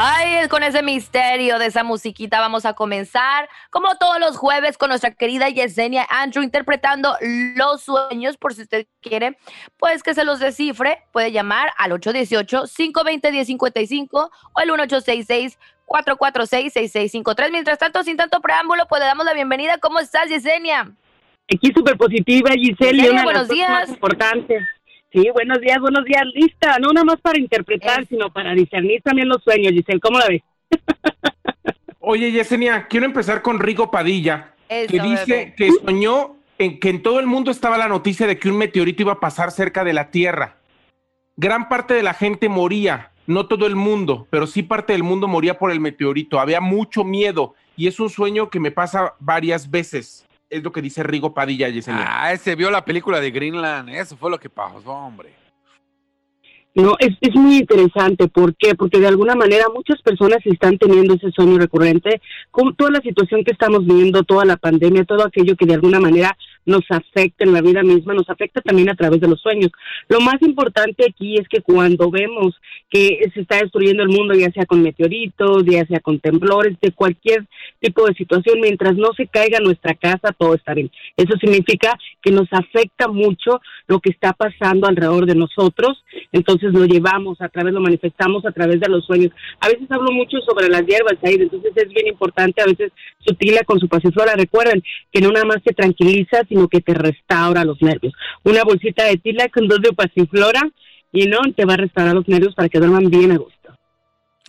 Ay, con ese misterio de esa musiquita vamos a comenzar, como todos los jueves, con nuestra querida Yesenia Andrew interpretando los sueños, por si usted quiere, pues que se los descifre, puede llamar al 818-520-1055 o el 1866 446-6653. Mientras tanto, sin tanto preámbulo, pues le damos la bienvenida. ¿Cómo estás, Yesenia? Aquí súper positiva, Giselle. Yesenia, buenos días. Más importante. Sí, buenos días, buenos días, lista. No nada más para interpretar, sino para discernir también los sueños, Giselle. ¿Cómo la ves? Oye, Yesenia, quiero empezar con Rigo Padilla, que dice que soñó en que en todo el mundo estaba la noticia de que un meteorito iba a pasar cerca de la Tierra. Gran parte de la gente moría, no todo el mundo, pero sí parte del mundo moría por el meteorito. Había mucho miedo y es un sueño que me pasa varias veces es lo que dice Rigo Padilla, Yesenia. Ah, ese vio la película de Greenland, eso fue lo que pasó, hombre. No, es, es muy interesante. ¿Por qué? Porque de alguna manera muchas personas están teniendo ese sueño recurrente con toda la situación que estamos viviendo, toda la pandemia, todo aquello que de alguna manera nos afecta en la vida misma, nos afecta también a través de los sueños. Lo más importante aquí es que cuando vemos que se está destruyendo el mundo, ya sea con meteoritos, ya sea con temblores, de cualquier tipo de situación, mientras no se caiga nuestra casa, todo está bien. Eso significa que nos afecta mucho lo que está pasando alrededor de nosotros, entonces lo llevamos a través, lo manifestamos a través de los sueños. A veces hablo mucho sobre las hierbas, ahí, entonces es bien importante, a veces sutila con su pasiflora. Recuerden que no nada más te tranquiliza, sino que te restaura los nervios. Una bolsita de tila con dos de pasiflora y no te va a restaurar los nervios para que duerman bien a gusto.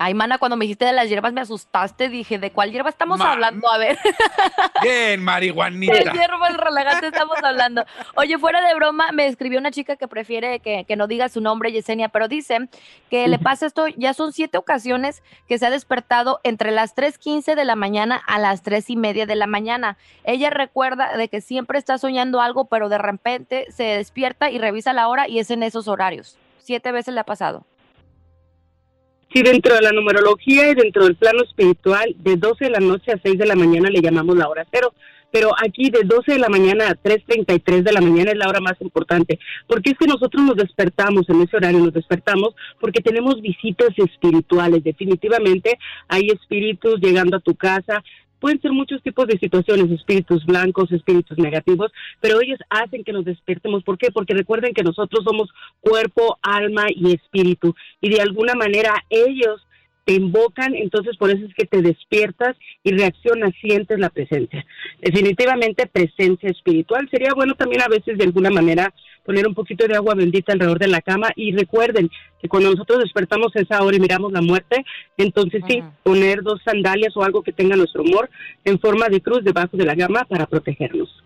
Ay, mana, cuando me dijiste de las hierbas me asustaste. Dije, ¿de cuál hierba estamos hablando? A ver. Bien, marihuanita. ¿De hierba relajante estamos hablando? Oye, fuera de broma, me escribió una chica que prefiere que, no diga su nombre, Yesenia, pero dice que le pasa esto, ya son siete ocasiones que se ha despertado entre las 3.15 de la mañana a las tres y media de la mañana. Ella recuerda de que siempre está soñando algo, pero de repente se despierta y revisa la hora y es en esos horarios. Siete veces le ha pasado. Sí, dentro de la numerología y dentro del plano espiritual, de 12 de la noche a 6 de la mañana le llamamos la hora cero, pero aquí de 12 de la mañana a 3.33 de la mañana es la hora más importante, porque es que nosotros nos despertamos en ese horario, nos despertamos porque tenemos visitas espirituales, definitivamente hay espíritus llegando a tu casa, Pueden ser muchos tipos de situaciones, espíritus blancos, espíritus negativos, pero ellos hacen que nos despertemos. ¿Por qué? Porque recuerden que nosotros somos cuerpo, alma y espíritu. Y de alguna manera ellos te invocan, entonces por eso es que te despiertas y reaccionas, sientes la presencia. Definitivamente presencia espiritual. Sería bueno también a veces de alguna manera poner un poquito de agua bendita alrededor de la cama y recuerden que cuando nosotros despertamos esa hora y miramos la muerte, entonces sí, poner dos sandalias o algo que tenga nuestro humor en forma de cruz debajo de la cama para protegernos.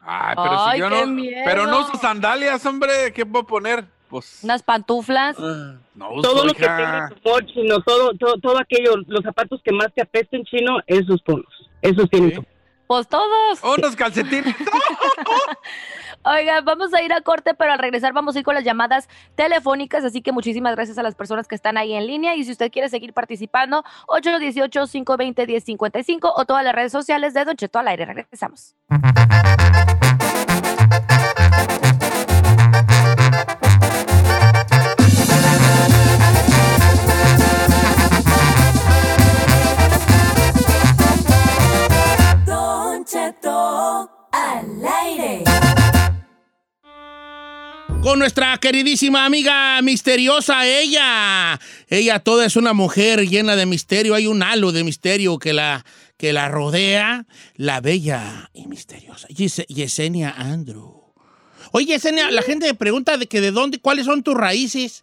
Ay, pero si yo no, pero no uso sandalias, hombre, ¿qué puedo poner? Pues, Unas pantuflas. Ah, no todo lo que tenga humor chino, todo, todo, todo aquello, los zapatos que más te apesten chino, esos polos, esos tienen. Pues todos. Unos calcetines. Oiga, vamos a ir a corte, pero al regresar vamos a ir con las llamadas telefónicas, así que muchísimas gracias a las personas que están ahí en línea y si usted quiere seguir participando, 818-520-1055 o todas las redes sociales de Don Cheto al aire. Regresamos. Con nuestra queridísima amiga misteriosa, ella. Ella toda es una mujer llena de misterio, hay un halo de misterio que la, que la rodea, la bella y misteriosa. Yesenia Andrew. Oye, Yesenia, la gente me pregunta de que de dónde, cuáles son tus raíces.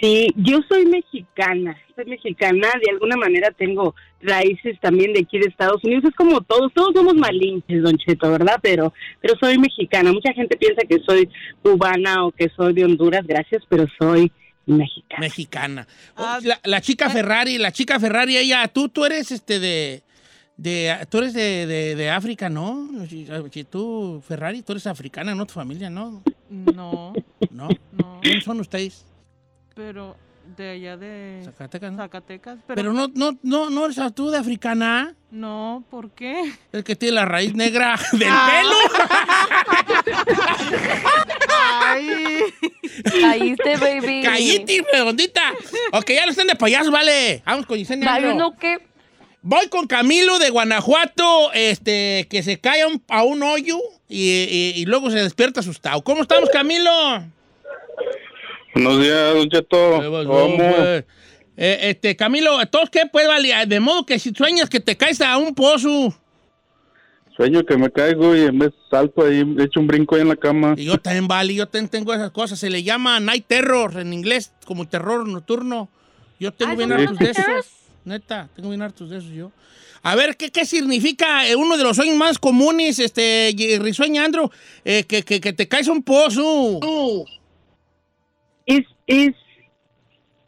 Sí, yo soy mexicana, soy mexicana, de alguna manera tengo raíces también de aquí de Estados Unidos, es como todos, todos somos malinches, don Cheto, ¿verdad? Pero, pero soy mexicana, mucha gente piensa que soy cubana o que soy de Honduras, gracias, pero soy mexicana. Mexicana. Ah, la, chica Ferrari, la chica Ferrari, ella, tú, tú eres este de, de, tú eres de, de, de África, ¿no? Tú, Ferrari, tú eres africana, ¿no? Tu familia, ¿no? No. ¿No? No. ¿Quiénes son ustedes? Pero de allá de Zacatecas, ¿no? Zacatecas pero, pero no, no, no, no eres tú de africana. No, ¿por qué? El que tiene la raíz negra del pelo. Ay. Caíste, baby. Caíste, redondita. Ok, ya no estén de payaso, vale. Vamos con Yesenia. Vale, no, ¿qué? Voy con Camilo de Guanajuato, este, que se cae a un, a un hoyo y, y, luego se despierta asustado. ¿Cómo estamos, Camilo? Buenos días, Don Cheto. ¿Cómo? Eh, este, Camilo, ¿todos qué? Pues, vale, de modo que si sueñas que te caes a un pozo. Sueño que me caigo y en vez salto ahí, echo un brinco ahí en la cama. Y yo también, vale, yo también tengo esas cosas. Se le llama night terror en inglés, como terror nocturno. Yo tengo bien hartos de esos. Neta, tengo bien hartos de esos yo. A ver, ¿qué, qué significa eh, uno de los sueños más comunes, este, risueña, Andro? Eh, que, que, que, te caes a un pozo. Es, es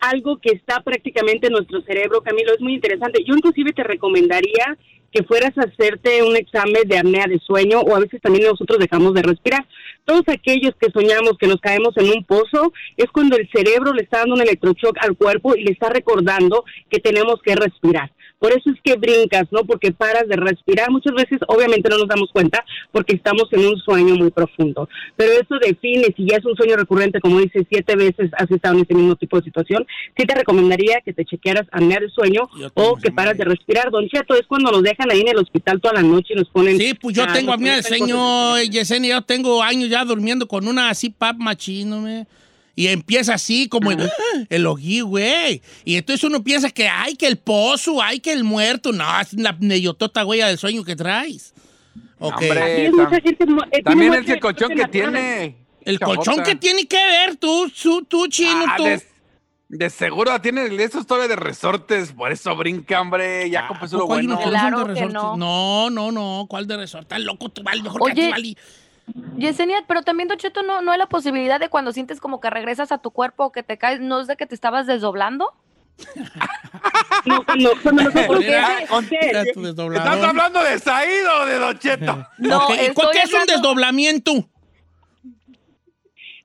algo que está prácticamente en nuestro cerebro, Camilo, es muy interesante. Yo inclusive te recomendaría que fueras a hacerte un examen de apnea de sueño o a veces también nosotros dejamos de respirar. Todos aquellos que soñamos que nos caemos en un pozo es cuando el cerebro le está dando un electroshock al cuerpo y le está recordando que tenemos que respirar. Por eso es que brincas, ¿no? Porque paras de respirar. Muchas veces, obviamente, no nos damos cuenta porque estamos en un sueño muy profundo. Pero eso define si ya es un sueño recurrente, como dice, siete veces has estado en ese mismo tipo de situación. Sí te recomendaría que te chequearas apnea de sueño o que paras de respirar. Don Cheto, es cuando nos dejan ahí en el hospital toda la noche y nos ponen. Sí, pues yo tengo apnea de sueño, Yesenia. Yo tengo años ya durmiendo con una así pap machino, me. Y empieza así, como el, el ojí, güey. Y entonces uno piensa que, ay, que el pozo, ay, que el muerto. No, es la neyotota huella del sueño que traes. Okay. Hombre, también el colchón que tiene. El colchón que tiene que ver, tú, tú, chino, ah, tú. De, seguro tiene esos todavía de resortes, por eso brinca, hombre. Ya ah, lo bueno. Claro de no. no. no, no, ¿Cuál de resortes? Loco, tú, vale, mejor Oye, que vale. Yesenia, pero también, Don Cheto, ¿no, ¿no hay la posibilidad de cuando sientes como que regresas a tu cuerpo o que te caes, no es de que te estabas desdoblando? no, cuando, cuando nosotros... ¿Estás hablando de Saído o de Don Cheto? No, ¿Qué es un desdoblamiento?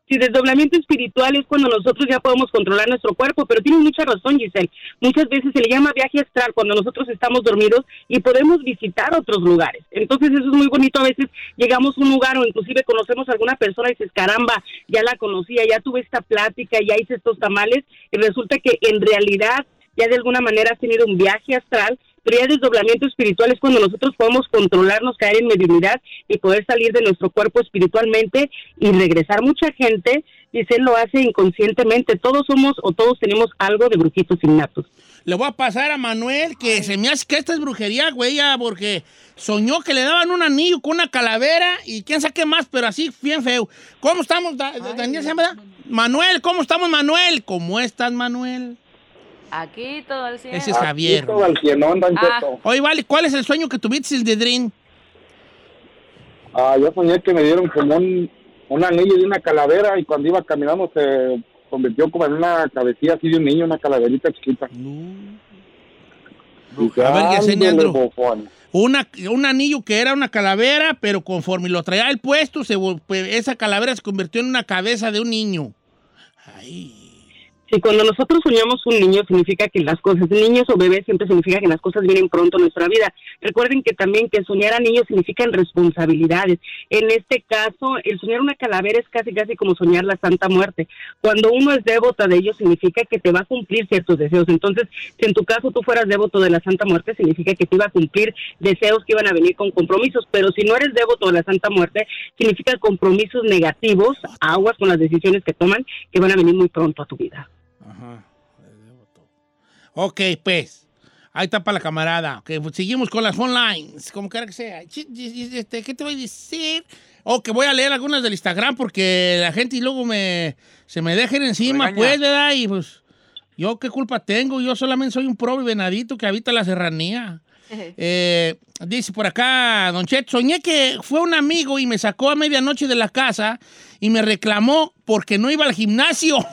Si desdoblamiento espiritual es cuando nosotros ya podemos controlar nuestro cuerpo, pero tienes mucha razón, Giselle. Muchas veces se le llama viaje astral cuando nosotros estamos dormidos y podemos visitar otros lugares. Entonces eso es muy bonito. A veces llegamos a un lugar o inclusive conocemos a alguna persona y dices, caramba, ya la conocía, ya tuve esta plática, ya hice estos tamales y resulta que en realidad ya de alguna manera has tenido un viaje astral pero ya desdoblamiento espiritual es cuando nosotros podemos controlarnos, caer en mediunidad y poder salir de nuestro cuerpo espiritualmente y regresar. Mucha gente, dice, lo hace inconscientemente. Todos somos o todos tenemos algo de brujitos innatos. Le voy a pasar a Manuel que se me hace que esta es brujería, güey, porque soñó que le daban un anillo con una calavera y quién sabe qué más, pero así bien feo. ¿Cómo estamos, Daniel? Manuel, ¿cómo estamos, Manuel? ¿Cómo estás, Manuel? Aquí todo el cielo. Ese es Javier. todo el ah. Oye, vale, ¿cuál es el sueño que tuviste, el de Dream? Ah, yo soñé que me dieron como un, un anillo de una calavera y cuando iba caminando se convirtió como en una cabecilla así de un niño, una calaverita chiquita. a ver, qué señaló. Una, un anillo que era una calavera, pero conforme lo traía el puesto, se, pues, esa calavera se convirtió en una cabeza de un niño. Ay. Si cuando nosotros soñamos un niño significa que las cosas, niños o bebés siempre significa que las cosas vienen pronto en nuestra vida. Recuerden que también que soñar a niños significa responsabilidades. En este caso, el soñar una calavera es casi casi como soñar la Santa Muerte. Cuando uno es devota de ellos significa que te va a cumplir ciertos deseos. Entonces, si en tu caso tú fueras devoto de la Santa Muerte, significa que te iba a cumplir deseos que iban a venir con compromisos. Pero si no eres devoto de la Santa Muerte, significa compromisos negativos, aguas con las decisiones que toman, que van a venir muy pronto a tu vida. Ajá. Ok, pues. Ahí está para la camarada. Que seguimos con las phone lines, como quiera que sea. Este, ¿Qué te voy a decir? O oh, que voy a leer algunas del Instagram porque la gente y luego me, se me dejen encima, pues, ¿verdad? Y pues, yo qué culpa tengo. Yo solamente soy un pobre venadito que habita la serranía. Eh, dice por acá, Don Chet, soñé que fue un amigo y me sacó a medianoche de la casa y me reclamó porque no iba al gimnasio.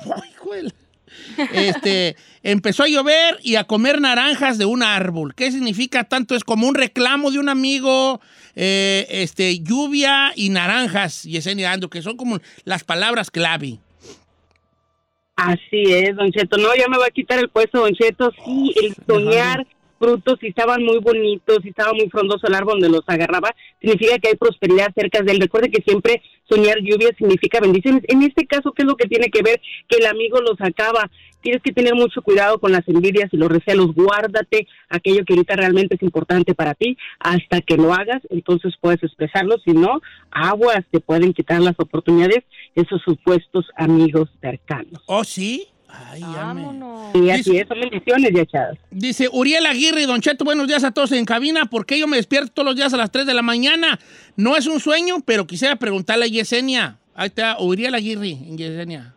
Este, empezó a llover y a comer naranjas de un árbol. ¿Qué significa tanto? Es como un reclamo de un amigo, eh, este, lluvia y naranjas, Yesenia Andro, que son como las palabras clave. Así es, Don Cheto. No, ya me va a quitar el puesto, Don Cheto. Sí, el soñar frutos y estaban muy bonitos y estaba muy frondoso el árbol donde los agarraba, significa que hay prosperidad cerca de él. Recuerde que siempre soñar lluvia significa bendiciones. En este caso, ¿qué es lo que tiene que ver? Que el amigo los acaba. Tienes que tener mucho cuidado con las envidias y los recelos. Guárdate aquello que ahorita realmente es importante para ti hasta que lo hagas. Entonces puedes expresarlo. Si no, aguas te pueden quitar las oportunidades esos supuestos amigos cercanos. ¿Oh, sí? Ay, Vámonos. Y así es, son bendiciones ya echadas. Dice Uriel Aguirre, Don Cheto, buenos días a todos en cabina. ¿Por qué yo me despierto todos los días a las 3 de la mañana? No es un sueño, pero quisiera preguntarle a Yesenia. Ahí está, Uriel Aguirre, en Yesenia.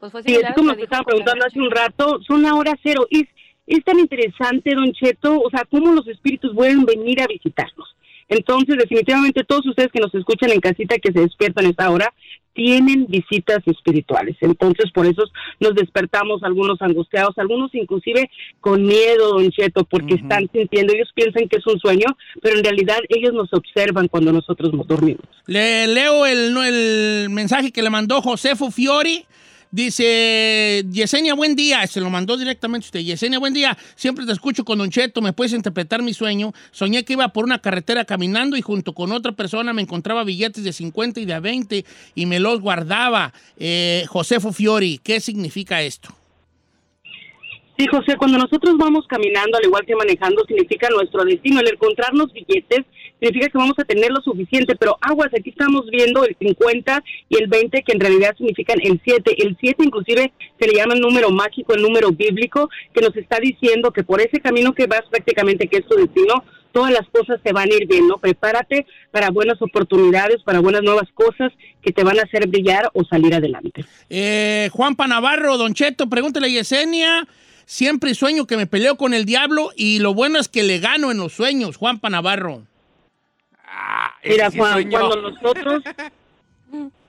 Pues fue sí, es como te estaba preguntando hace un rato, son la hora cero. Es, es tan interesante, Don Cheto, o sea, cómo los espíritus pueden venir a visitarnos. Entonces, definitivamente todos ustedes que nos escuchan en casita que se despiertan a esta hora, tienen visitas espirituales. Entonces, por eso nos despertamos algunos angustiados, algunos inclusive con miedo, don Cheto, porque están sintiendo, ellos piensan que es un sueño, pero en realidad ellos nos observan cuando nosotros nos dormimos. Le leo el, el mensaje que le mandó Josefo Fiori. Dice, Yesenia, buen día. Se lo mandó directamente usted. Yesenia, buen día. Siempre te escucho con Don Cheto. ¿Me puedes interpretar mi sueño? Soñé que iba por una carretera caminando y junto con otra persona me encontraba billetes de 50 y de 20 y me los guardaba. Eh, Josefo Fiori, ¿qué significa esto? Sí, José, cuando nosotros vamos caminando, al igual que manejando, significa nuestro destino. El encontrarnos billetes significa que vamos a tener lo suficiente, pero aguas, aquí estamos viendo el 50 y el 20, que en realidad significan el 7. El 7 inclusive se le llama el número mágico, el número bíblico, que nos está diciendo que por ese camino que vas prácticamente, que es tu destino, todas las cosas se van a ir bien, ¿no? Prepárate para buenas oportunidades, para buenas nuevas cosas que te van a hacer brillar o salir adelante. Eh, Juan Panavarro, Don Cheto, pregúntale a Yesenia. Siempre sueño que me peleo con el diablo y lo bueno es que le gano en los sueños, Juan Panavarro. Ah, Mira, Juan, cuando nosotros...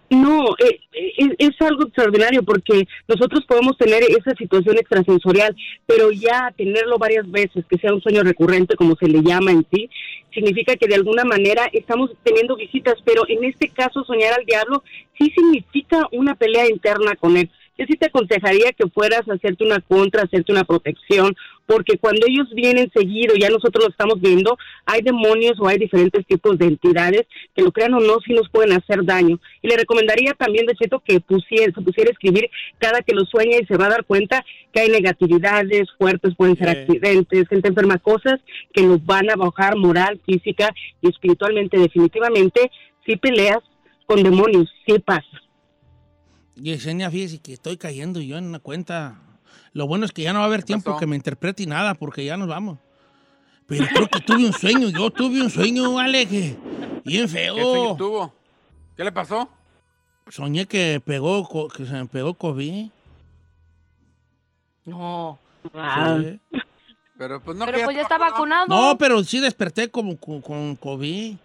No, eh, eh, es, algo extraordinario porque nosotros podemos tener esa situación extrasensorial, pero ya tenerlo varias veces, que sea un sueño recurrente, como se le llama en sí, significa que de alguna manera estamos teniendo visitas, pero en este caso soñar al diablo sí significa una pelea interna con él yo sí te aconsejaría que fueras a hacerte una contra, hacerte una protección, porque cuando ellos vienen seguido, ya nosotros lo estamos viendo, hay demonios o hay diferentes tipos de entidades que lo crean o no, sí nos pueden hacer daño. Y le recomendaría también, de cierto, que pusiera, se pusiera a escribir cada que lo sueña y se va a dar cuenta que hay negatividades fuertes, pueden ser accidentes, gente enferma, cosas que nos van a bajar moral, física y espiritualmente. Definitivamente, si peleas con demonios, sí pasa. Yesenia, fíjese que estoy cayendo yo en una cuenta. Lo bueno es que ya no va a haber tiempo que me interprete nada porque ya nos vamos. Pero creo que tuve un sueño, yo tuve un sueño, vale, que bien feo. ¿Qué sueño tuvo? ¿Qué le pasó? Soñé que pegó, que se me pegó COVID. No. Pero pues no. Pero pues ya está vacunado. No, pero sí desperté como con, con COVID.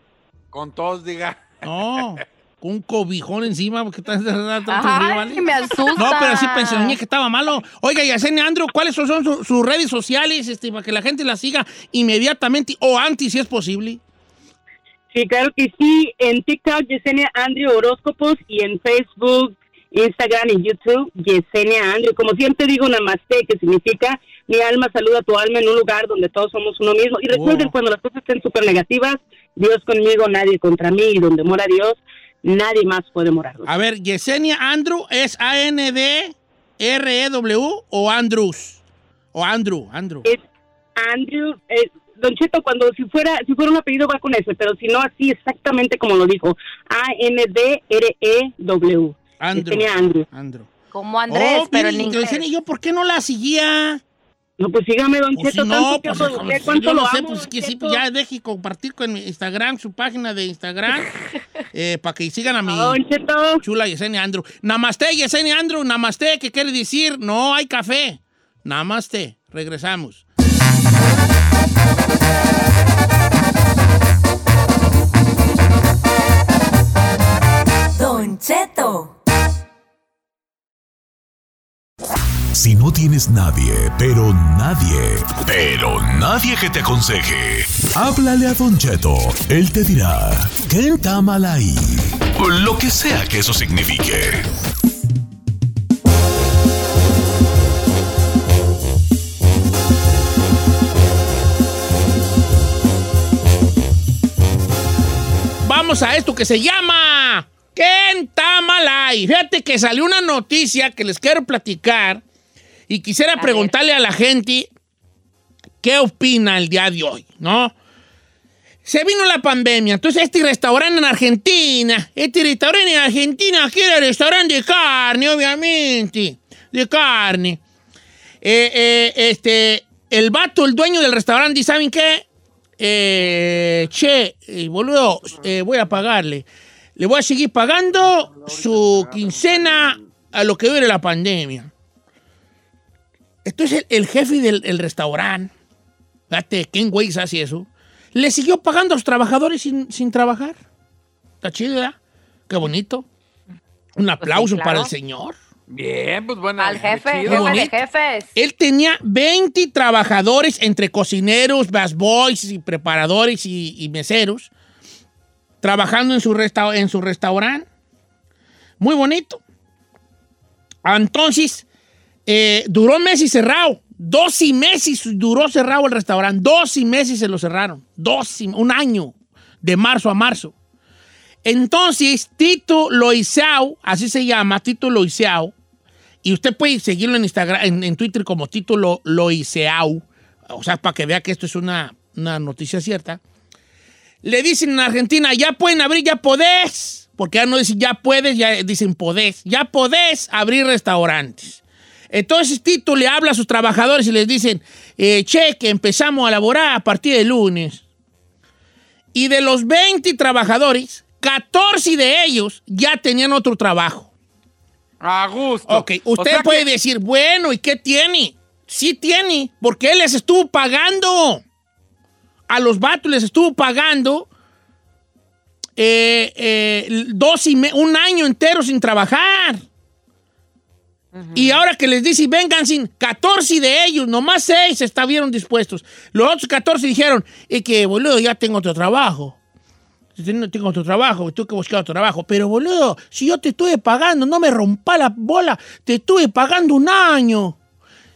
Con tos, diga. No. un cobijón encima porque está Ay, me asusta. No, pero sí pensé que estaba malo. Oiga, Yesenia Andrew, ¿cuáles son sus, redes sociales este, para que la gente la siga inmediatamente o antes, si es posible? Sí, claro que sí. En TikTok, Yesenia Andrew Horóscopos y en Facebook, Instagram y YouTube, Yesenia Andrew. Como siempre digo, namaste, que significa mi alma saluda a tu alma en un lugar donde todos somos uno mismo. Y recuerden, oh. cuando las cosas estén súper negativas, Dios conmigo, nadie contra mí, y donde mora Dios, nadie más puede morar. A ver, Yesenia Andrew es A-N-D-R-E-W o Andrews? O Andrew, Andrew. Es Andrew, eh, Don Cheto, cuando si fuera, si fuera un apellido va con ese, pero si no, así exactamente como lo dijo. A-N-D-R-E-W. Andrew. Andrew. Andrew. Como Andrés, oh, pero en inglés. Yesenia, ¿yo por qué no la seguía? No, pues sígame, Don pues Cheto. no, pues, yo no sé, pues que sí, pues ya deje compartir con mi Instagram, su página de Instagram, eh, para que sigan a mi Don Cheto. chula Yesenia Andrew. Namaste, Yesenia Andrew, namaste, ¿qué quiere decir? No hay café. Namaste, regresamos. Don Cheto. Si no tienes nadie, pero nadie, pero nadie que te aconseje, háblale a Don Cheto. Él te dirá, ¿qué está mal ahí? Lo que sea que eso signifique. Vamos a esto que se llama Kentamalay. Fíjate que salió una noticia que les quiero platicar y quisiera preguntarle a la gente qué opina el día de hoy, ¿no? Se vino la pandemia, entonces este restaurante en Argentina, este restaurante en Argentina aquí era restaurante de carne, obviamente, de carne. Eh, eh, este, el vato, el dueño del restaurante, ¿saben qué? Eh, che, eh, boludo, eh, voy a pagarle. Le voy a seguir pagando su quincena a lo que dure la pandemia. Entonces el, el jefe del el restaurante, fíjate, ¿quién güey hace eso? Le siguió pagando a los trabajadores sin, sin trabajar. Está chido, ¿verdad? Qué bonito. Un aplauso Pues claro. para el señor. Bien, pues bueno. Al jefe, jefe de jefes. Él tenía 20 trabajadores entre cocineros, busboys y preparadores y, y meseros trabajando en su, resta- en su restaurante. Muy bonito. Entonces, eh, duró meses cerrado. Dos y meses duró cerrado el restaurante. Dos y meses se lo cerraron. Dos y- un año, de marzo a marzo. Entonces, Tito Loiseau, así se llama, Tito Loiseau, y usted puede seguirlo en Instagram, en, Twitter como Tito Lo- Loiseau, o sea, para que vea que esto es una, una noticia cierta. Le dicen en Argentina, ya pueden abrir, ya podés, porque ya no dicen ya puedes, ya dicen podés, ya podés abrir restaurantes. Entonces Tito le habla a sus trabajadores y les dicen, eh, che, que empezamos a laborar a partir de lunes. Y de los 20 trabajadores, 14 de ellos ya tenían otro trabajo. A gusto. Ok, O usted sea puede que- decir, bueno, ¿y qué tiene? Sí tiene, porque él les estuvo pagando. A los vatos les estuvo pagando eh, eh, dos y un año entero sin trabajar. Y ahora que les dice, vengan sin 14 de ellos, nomás 6 estuvieron dispuestos. Los otros 14 dijeron, es que, boludo, ya tengo otro trabajo. Tengo otro trabajo, tengo que buscar otro trabajo. Pero, boludo, si yo te estuve pagando, no me rompa la bola, te estuve pagando un año.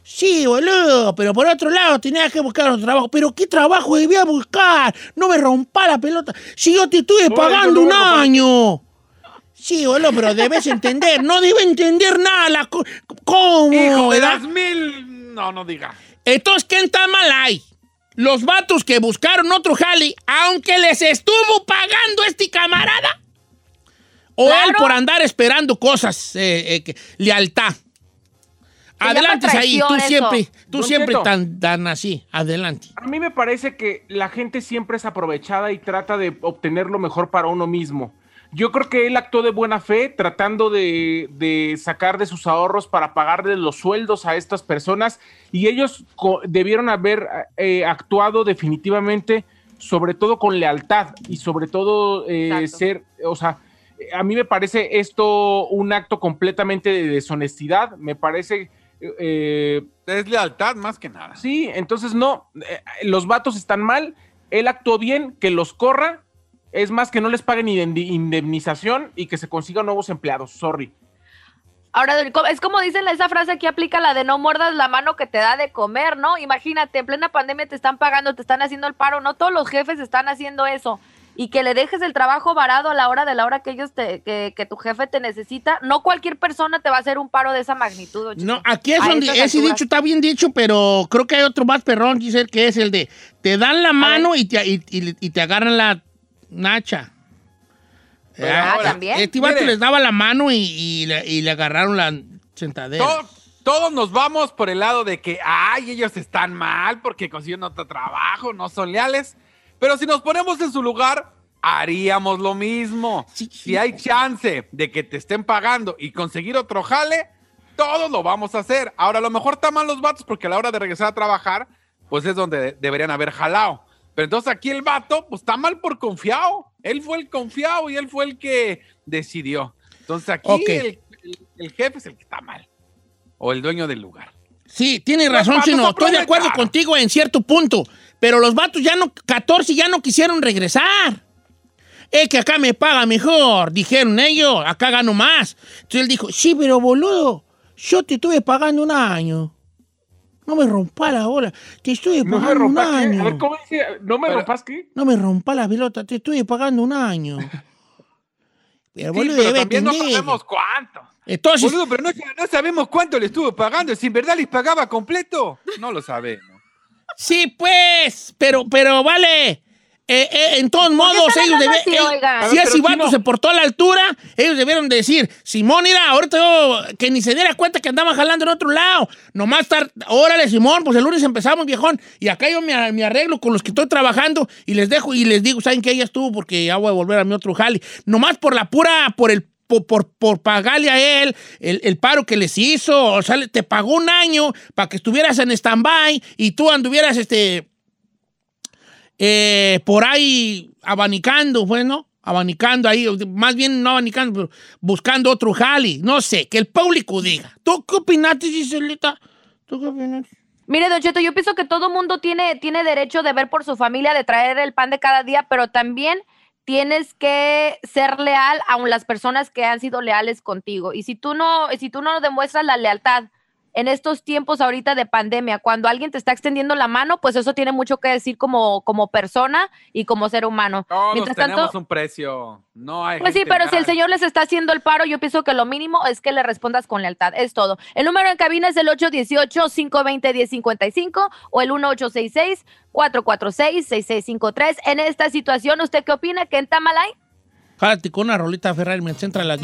Sí, boludo, pero por otro lado tenía que buscar otro trabajo. ¿Pero qué trabajo debía buscar? No me rompa la pelota. Si yo te estuve No, pagando no un año. Sí, boludo, pero debes entender. No debe entender nada. La co- ¿Cómo? Hijo de verdad? las mil. No, no diga. Entonces, ¿quién está mal ahí? Los vatos que buscaron otro jale, aunque les estuvo pagando este camarada. O él por andar esperando cosas, eh, eh, que- lealtad. Adelante, ahí. Tú eso. siempre, tú Don siempre Cheto. tan, tan así. Adelante. A mí me parece que la gente siempre es aprovechada y trata de obtener lo mejor para uno mismo. Yo creo que él actuó de buena fe tratando de, de sacar de sus ahorros para pagarle los sueldos a estas personas. Y ellos co- debieron haber eh, actuado definitivamente, sobre todo con lealtad y sobre todo eh, ser, o sea, a mí me parece esto un acto completamente de deshonestidad, me parece... eh, Es lealtad más que nada. Sí, entonces no, eh, los vatos están mal, él actuó bien, que los corra, es más que no les paguen indemni- indemnización y que se consigan nuevos empleados, sorry. Ahora, es como dicen esa frase que aplica la de no muerdas la mano que te da de comer, ¿no? Imagínate, en plena pandemia te están pagando, te están haciendo el paro, no todos los jefes están haciendo eso. Y que le dejes el trabajo varado a la hora de la hora que ellos te, que, que tu jefe te necesita, no cualquier persona te va a hacer un paro de esa magnitud. don No, aquí es A donde ese alturas. dicho está bien dicho, pero creo que hay otro más perrón, Giselle, que es el de te dan la mano y te, y, y- y te agarran la nacha. Pero Ah, ahora, también. Este vato les daba la mano y, y le, y le agarraron la sentadera. To- todos nos vamos por el lado de que, ay, ellos están mal porque consiguieron otro trabajo, no son leales. Pero si nos ponemos en su lugar, haríamos lo mismo. Sí, Si hay chance de que te estén pagando y conseguir otro jale, todos lo vamos a hacer. Ahora, a lo mejor están mal los vatos porque a la hora de regresar a trabajar, pues es donde deberían haber jalado. Pero entonces aquí el vato, pues está mal por confiado. Él fue el confiado y él fue el que decidió. Entonces aquí el, el- el jefe es el que está mal. O el dueño del lugar. Sí, tienes razón, Chino. Estoy de acuerdo contigo en cierto punto. Pero los vatos ya no, 14 ya no quisieron regresar. Es que acá me paga mejor, dijeron ellos, acá gano más. Entonces él dijo, sí, pero boludo, yo te estuve pagando un año. No me rompa la bola, te estuve pagando un año. A ver, ¿cómo dice? ¿No me rompas qué? No me rompa la pelota, te estuve pagando un año. Pero boludo, sí, pero también no sabemos cuánto. Entonces, boludo, pero no, no, sabemos cuánto le estuvo pagando. Si en verdad les pagaba completo, no lo sabemos. Sí, pues, pero, pero vale. Eh, eh, en todos modos, ellos debieron. si ese vato se portó a la altura, ellos debieron decir: Simón, mira, ahorita yo, que ni se diera cuenta que andaba jalando en otro lado. Nomás estar, órale, Simón, pues el lunes empezamos, viejón. Y acá yo me, arreglo con los que estoy trabajando y les dejo y les digo: ¿saben que ella estuvo? Porque ya voy a volver a mi otro jali. Nomás por la pura, por el por, por, pagarle a él el, paro que les hizo. O sea, te pagó un año para que estuvieras en stand-by y tú anduvieras este, eh, por ahí abanicando, bueno, abanicando ahí, más bien no abanicando, pero buscando otro jali. No sé, que el público diga. ¿Tú qué opinaste, Giselita? ¿Tú qué opinaste? Mire, Don Cheto, yo pienso que todo mundo tiene, tiene derecho de ver por su familia, de traer el pan de cada día, pero también tienes que ser leal a las personas que han sido leales contigo. Y si tú no, si tú no demuestras la lealtad en estos tiempos ahorita de pandemia, cuando alguien te está extendiendo la mano, pues eso tiene mucho que decir como, como persona y como ser humano. Todos Mientras tenemos un precio. No hay Pues sí, pero si el Señor les está haciendo el paro, yo pienso que lo mínimo es que le respondas con lealtad. Es todo. El número en cabina es el 818-520-1055 o el 1866-446-6653. En esta situación, ¿usted qué opina? ¿Que en Tamalay? Jálate con una rolita Ferrari mientras entra la,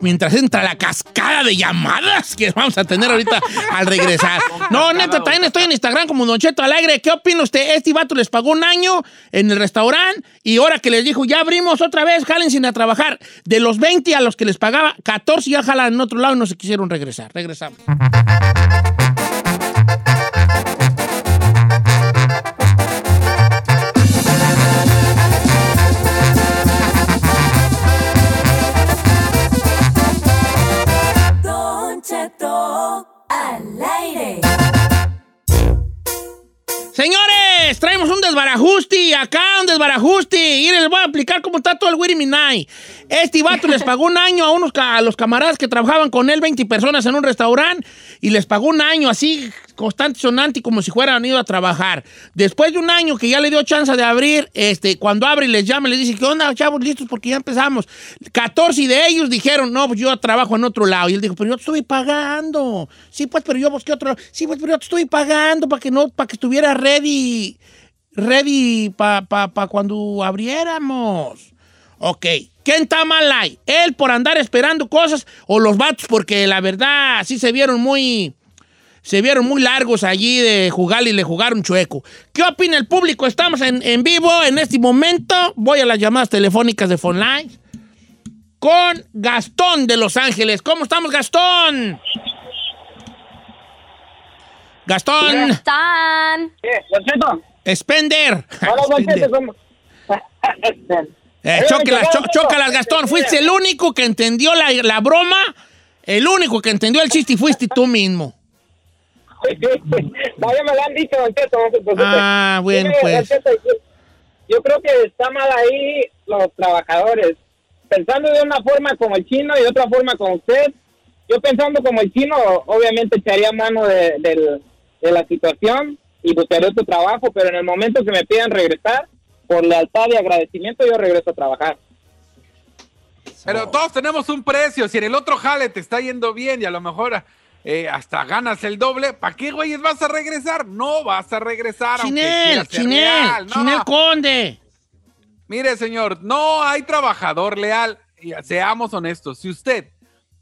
mientras entra la cascada de llamadas que vamos a tener ahorita al regresar. No, neta, también estoy en Instagram como Don Cheto Alegre. ¿Qué opina usted? Este vato les pagó un año en el restaurante y ahora que les dijo, ya abrimos otra vez, jalen sin a trabajar. De los 20 a los que les pagaba, 14 ya jalan en otro lado y no se quisieron regresar. Regresamos. Traemos un desbarajusti, acá un desbarajusti. Y les voy a explicar cómo está todo el Wiri Minai. Este vato les pagó un año a unos a los camaradas que trabajaban con él, 20 personas en un restaurante, y les pagó un año así constante, sonante, como si fueran ido a trabajar. Después de un año que ya le dio chance de abrir, este, cuando abre y les llama, les dice, ¿qué onda, chavos, listos? Porque ya empezamos. 14 de ellos dijeron, no, pues yo trabajo en otro lado. Y él dijo, pero yo te estoy pagando. Sí, pues, pero yo busqué otro Sí, pues, pero yo te estoy pagando para que no, para que estuviera ready, ready para pa, cuando abriéramos. Ok. ¿Quién está mal ahí? ¿Él por andar esperando cosas o los vatos porque la verdad sí se vieron muy se vieron muy largos allí de jugar y le jugaron chueco. ¿Qué opina el público? Estamos en, vivo en este momento. Voy a las llamadas telefónicas de Phone con Gastón de Los Ángeles. ¿Cómo estamos, Gastón? Gastón. Gastón. ¿Qué? Spender. Eh, chócalas, Gastón. Fuiste el único que entendió la, la broma, el único que entendió el chiste y fuiste tú mismo. Vaya, me lo han dicho, don Ah, bueno, pues. yo, creo que está mal ahí los trabajadores. Pensando de una forma como el chino y de otra forma como usted. Yo pensando como el chino, obviamente echaría mano de, de la situación y buscaría otro trabajo, pero en el momento que me pidan regresar, por lealtad y agradecimiento, yo regreso a trabajar. Pero todos tenemos un precio. Si en el otro jale te está yendo bien y a lo mejor eh, hasta ganas el doble, ¿para qué, güeyes, vas a regresar? No vas a regresar. Chinel, Chinel, Chinel Conde. Mire, señor, no hay trabajador leal. Seamos honestos. Si usted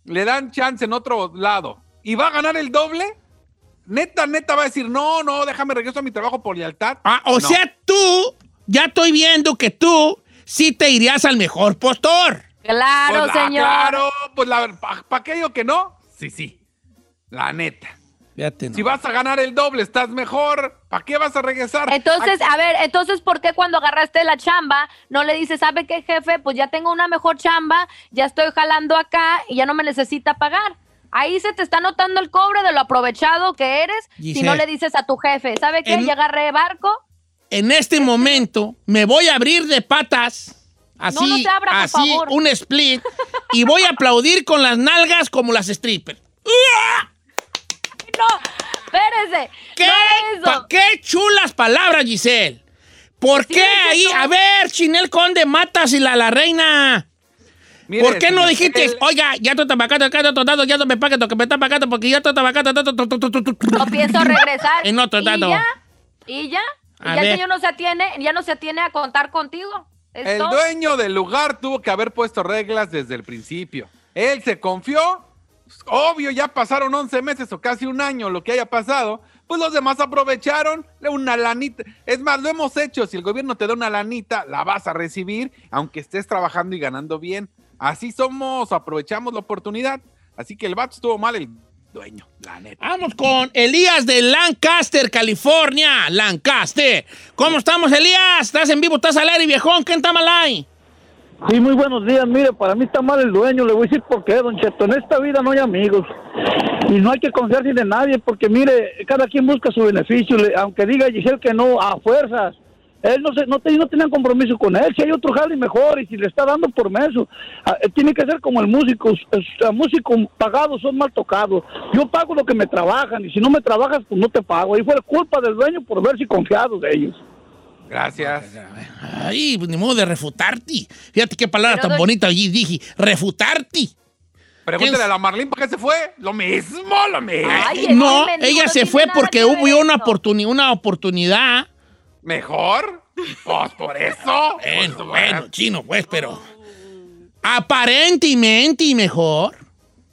le dan chance en otro lado y va a ganar el doble, neta, neta va a decir, no, no, déjame regreso a mi trabajo por lealtad. Ah, o sea, tú, ya estoy viendo que tú sí te irías al mejor postor. Claro, pues señor. Claro, pues ¿para pa qué que no? Sí, sí. La neta. Si vas a ganar el doble, estás mejor. ¿Para qué vas a regresar? Entonces, a ver, entonces, ¿por qué cuando agarraste la chamba no le dices, ¿sabe qué, jefe? Pues ya tengo una mejor chamba, ya estoy jalando acá y ya no me necesita pagar. Ahí se te está notando el cobre de lo aprovechado que eres si no le dices a tu jefe, ¿sabe qué? ya agarré barco. En este momento me voy a abrir de patas. Así, así, un split. y voy a aplaudir con las nalgas como las strippers. No, espérese. ¿Qué, qué chulas palabras, Giselle. ¿Por qué ahí? A ver, Chinel Conde, matas y la, la reina. ¿Por qué no dijiste, oiga, ya estoy tabacando, ya estoy tratando, ya no me pagues que me está pagando porque ya estoy tabacando? No pienso regresar. En otro ¿Y ya? ¿Y ya? ¿Y ya el señor no se atiene, ya no se atiene a contar contigo? El dueño del lugar tuvo que haber puesto reglas desde el principio. Él se confió. Obvio, ya pasaron 11 meses o casi un año lo que haya pasado. Pues los demás aprovecharon una lanita. Es más, lo hemos hecho. Si el gobierno te da una lanita, la vas a recibir, aunque estés trabajando y ganando bien. Así somos, aprovechamos la oportunidad. Así que el vato estuvo mal el dueño, la neta. Vamos con Elías de Lancaster, California. Lancaster. ¿Cómo estamos, Elías? ¿Estás en vivo? ¿Estás al aire, viejón? ¿Qué está mal ahí? Sí, muy buenos días. Mire, para mí está mal el dueño. Le voy a decir por qué, don Cheto. En esta vida no hay amigos. Y no hay que confiarse de nadie porque, mire, cada quien busca su beneficio. aunque diga Giselle que no, a fuerzas él no, se, no, no tenían compromiso con él. Si hay otro jale mejor y si le está dando por meso, ah, eh, tiene que ser como el músico. Los músicos pagados son mal tocados. Yo pago lo que me trabajan y si no me trabajas, pues no te pago. Y fue culpa del dueño por verse confiado de ellos. Gracias. Ay, pues ni modo de refutarte. Fíjate qué palabra tan bonita allí dije. Refutarte. Pregúntale a la Marlene por qué se fue. Lo mismo, lo mismo. no, ella se fue porque hubo una, una oportunidad ¿Mejor? Pues por eso. Bueno, pues, bueno, chino, pues, pero. Aparentemente mejor.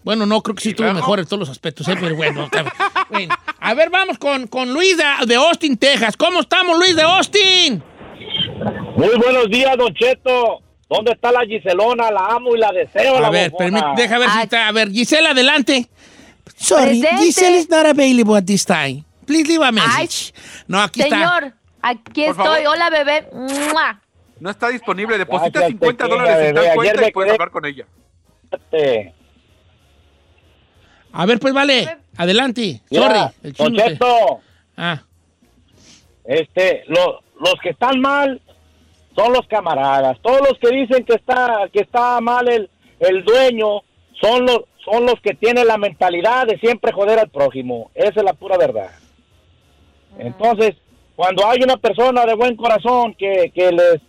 Bueno, no creo que sí estuvo mejor en todos los aspectos, ¿eh? pero bueno, bueno. A ver, vamos con, con Luis de, Austin, Texas. ¿Cómo estamos, Luis de Austin? Muy buenos días, Don Cheto. ¿Dónde está la Giselona? La amo y la deseo. A ver, deja ver si está. A ver, Gisela, adelante. Sorry, Gisela is not available at this time. Please leave a message. no, aquí está. Señor, Aquí estoy. Hola, bebé. No está disponible. Deposita 50 dólares en tal cuenta y puedes hablar con ella. A ver, pues vale. Adelante. Sorry. El Ah. Este, los que están mal son los camaradas. Todos los que dicen que está, que está mal el, el dueño son los, son los que tienen la mentalidad de siempre joder al prójimo. Esa es la pura verdad. Entonces, cuando hay una persona de buen corazón que, que les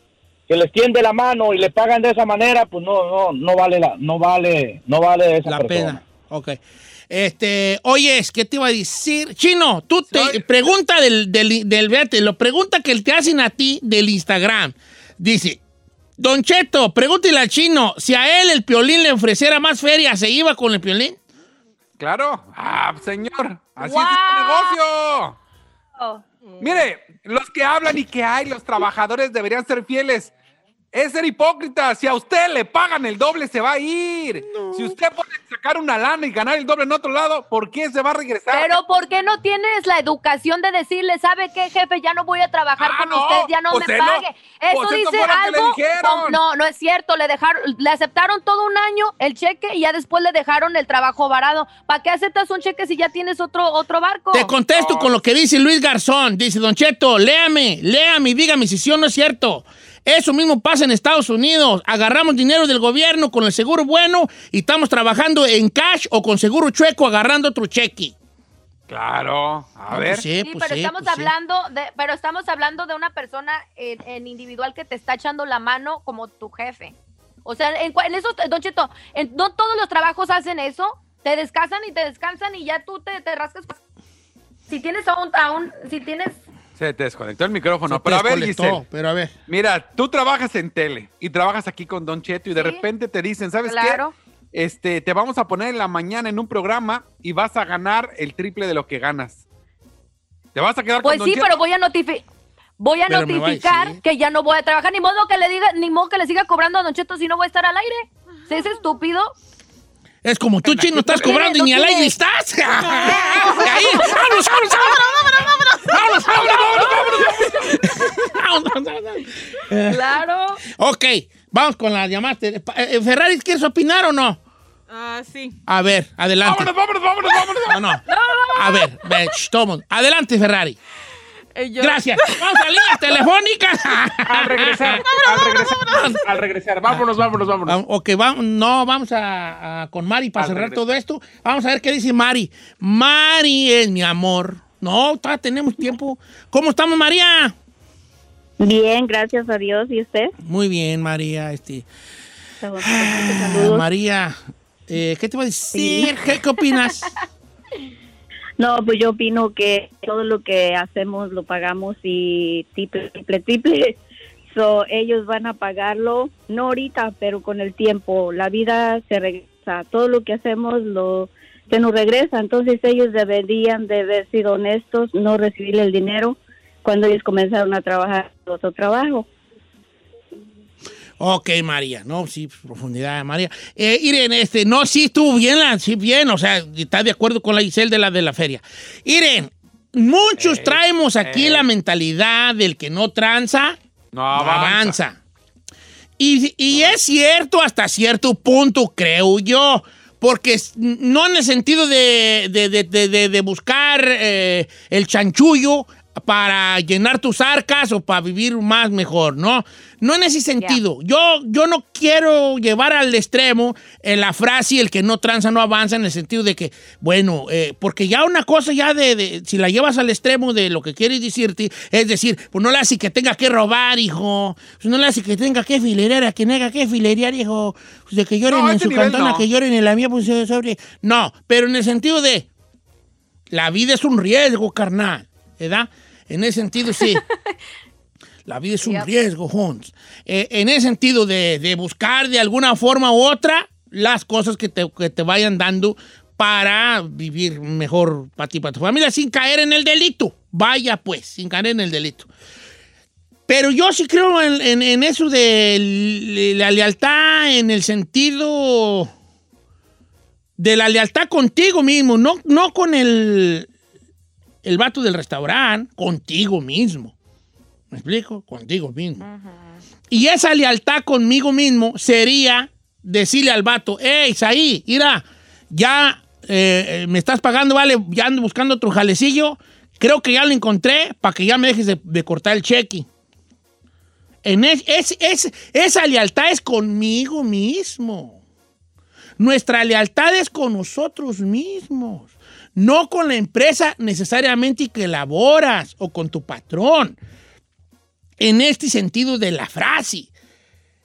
que les tiende la mano y le pagan de esa manera, pues no no no vale la no vale no vale esa la pena. Ok. Este, oye, ¿qué te iba a decir? Chino, tú te pregunta del, del, del, lo pregunta que te hacen a ti del Instagram. Dice, Don Cheto, pregúntale al chino, si a él el piolín le ofreciera más feria, ¿se iba con el piolín? Claro. Ah, señor, así es este negocio. Oh. Mire, los que hablan y que hay, los trabajadores deberían ser fieles. Es ser hipócrita. Si a usted le pagan el doble, se va a ir. Si usted puede sacar una lana y ganar el doble en otro lado, ¿por qué se va a regresar? Pero ¿por qué no tienes la educación de decirle, ¿sabe qué, jefe? Ya no voy a trabajar ah, con usted, ya no pues me pague. Eso pues dice algo. No, no es cierto. Le dejaron, le aceptaron todo un año el cheque y ya después le dejaron el trabajo varado. ¿Para qué aceptas un cheque si ya tienes otro, otro barco? Te contesto con lo que dice Luis Garzón. Dice, Don Cheto, léame, léame y dígame si sí o no es cierto. Eso mismo pasa en Estados Unidos. Agarramos dinero del gobierno con el seguro bueno y estamos trabajando en cash o con seguro chueco agarrando otro cheque. Claro, a pues ver. sí, pues pero estamos pues hablando de, pero estamos hablando de una persona en, individual que te está echando la mano como tu jefe. O sea, en, eso, Don Cheto, no todos los trabajos hacen eso. Te descansan y te descansan y ya tú te, te rascas. Si tienes aún, aún, si tienes se te desconectó el micrófono. pero a ver, Giselle, pero a ver. Mira, tú trabajas en tele y trabajas aquí con Don Cheto y de repente te dicen, ¿sabes claro. qué? Este, te vamos a poner en la mañana en un programa y vas a ganar el triple de lo que ganas. ¿Te vas a quedar pues con Pues sí, pero voy a notificar. Voy a notificar que ya no voy a trabajar, ni modo que le diga, ni modo que le siga cobrando a Don Cheto si no voy a estar al aire. Si es estúpido, es como tú, chino, estás cobrando y ni al aire estás. Ahí, vámonos, vámonos, vámonos, vámonos, Claro. Ok, vamos con la llamada. Eh, eh, ¿Ferrari quieres opinar o no? Ah, sí. A ver, adelante. Vámonos, vámonos, vámonos, vámonos. No, no. A ver, tomo. Adelante, Ferrari. Eh, yo- Gracias. Vamos a líneas telefónicas. Al regresar, al regresar, al regresar. Vámonos, vámonos, vámonos. Ah, Ok, vamos, no, vamos a, a- con Mari para Al cerrar regresar. todo esto. Vamos a ver qué dice Mari. Mari es mi amor. No, todavía tenemos tiempo. ¿Cómo estamos, María? Bien, gracias a Dios. ¿Y usted? Muy bien, María. Este, Saludos. ah, María, eh, ¿qué te voy a decir? ¿Qué, qué opinas? No, pues yo opino que todo lo que hacemos lo pagamos y triple, triple, triple. So, ellos van a pagarlo, no ahorita, pero con el tiempo. La vida se regresa. Todo lo que hacemos lo se nos regresa. Entonces ellos deberían de haber sido honestos, no recibir el dinero cuando ellos comenzaron a trabajar otro trabajo. Ok, María, no, sí, profundidad, María. Eh, Irene, este, no, sí estuvo bien, la- sí, bien, o sea, está de acuerdo con la Giselle de la de la feria. Irene, muchos traemos aquí la mentalidad del que no tranza, No no avanza. avanza. Y, y es cierto hasta cierto punto, creo yo. Porque no en el sentido de, de- de- de- de- de buscar eh, el chanchullo para llenar tus arcas o para vivir más mejor, ¿no? No en ese sentido. Yo, yo no quiero llevar al extremo eh, la frase el que no tranza no avanza en el sentido de que, bueno, eh, porque ya una cosa ya de, de- si la llevas al extremo de lo que quieres decirte, es decir, pues no le hace que tenga que robar, hijo, pues no le hace que tenga que filerear, que tenga que filerear, hijo, pues de que lloren No, a en su cantona, no. que lloren en la mía, pues eh, sobre... No, pero en el sentido de, la vida es un riesgo, carnal, ¿verdad? En ese sentido, sí. La vida es un Yep. riesgo, Jones. Eh, en ese sentido de, de buscar de alguna forma u otra las cosas que te, que te vayan dando para vivir mejor para ti, para tu familia, sin caer en el delito. Vaya pues, sin caer en el delito. Pero yo sí creo en, en- en eso de la lealtad en el sentido de la lealtad contigo mismo, no, no con el, el vato del restaurante, contigo mismo. ¿Me explico? Contigo mismo. Y esa lealtad conmigo mismo sería decirle al vato, hey, Isaí, mira, ya eh, eh, me estás pagando, vale, ya ando buscando otro jalecillo, creo que ya lo encontré para que ya me dejes de, de cortar el cheque. En es, es- es- esa lealtad es conmigo mismo. Nuestra lealtad es con nosotros mismos, no con la empresa necesariamente que laboras o con tu patrón en este sentido de la frase.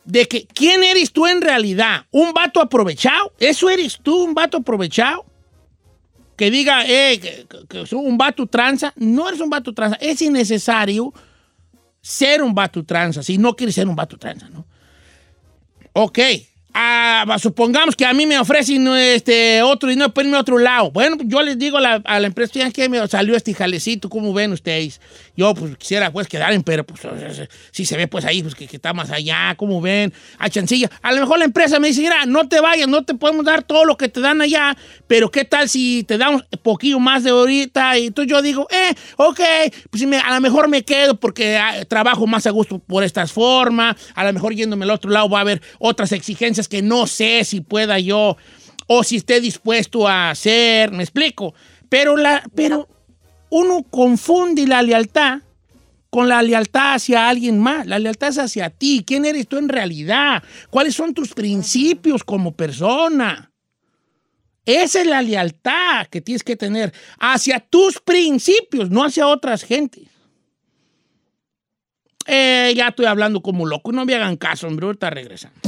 De que, ¿quién eres tú en realidad? ¿Un vato aprovechado? ¿Eso eres tú, un vato aprovechado? Que diga, eh, que, que- un vato tranza. No eres un vato tranza. Es innecesario ser un vato tranza si no quieres ser un vato tranza, ¿no? Ok. Ah, supongamos que a mí me ofrecen este, otro dinero para irme a otro lado. Bueno, yo les digo a la, empresa, "Fíjense que me salió este jalecito, ¿cómo ven ustedes? Yo pues quisiera pues quedar en, pero pues si se ve pues ahí, pues que, está más allá, ¿cómo ven? A chancilla. A lo mejor la empresa me dice, mira, no te vayas, no te podemos dar todo lo que te dan allá, pero ¿qué tal si te damos un poquillo más de ahorita? Y entonces yo digo, eh, ok, pues a lo mejor me quedo porque ah, trabajo más a gusto por estas formas, a lo mejor yéndome al otro lado va a haber otras exigencias que no sé si pueda yo o si esté dispuesto a hacer, me explico. Pero, la, pero uno confunde la lealtad con la lealtad hacia alguien más. La lealtad es hacia ti. ¿Quién eres tú en realidad? ¿Cuáles son tus principios como persona? Esa es la lealtad que tienes que tener hacia tus principios, no hacia otras gentes. Eh, ya estoy hablando como loco. No me hagan caso, hombre. Ahorita regresamos.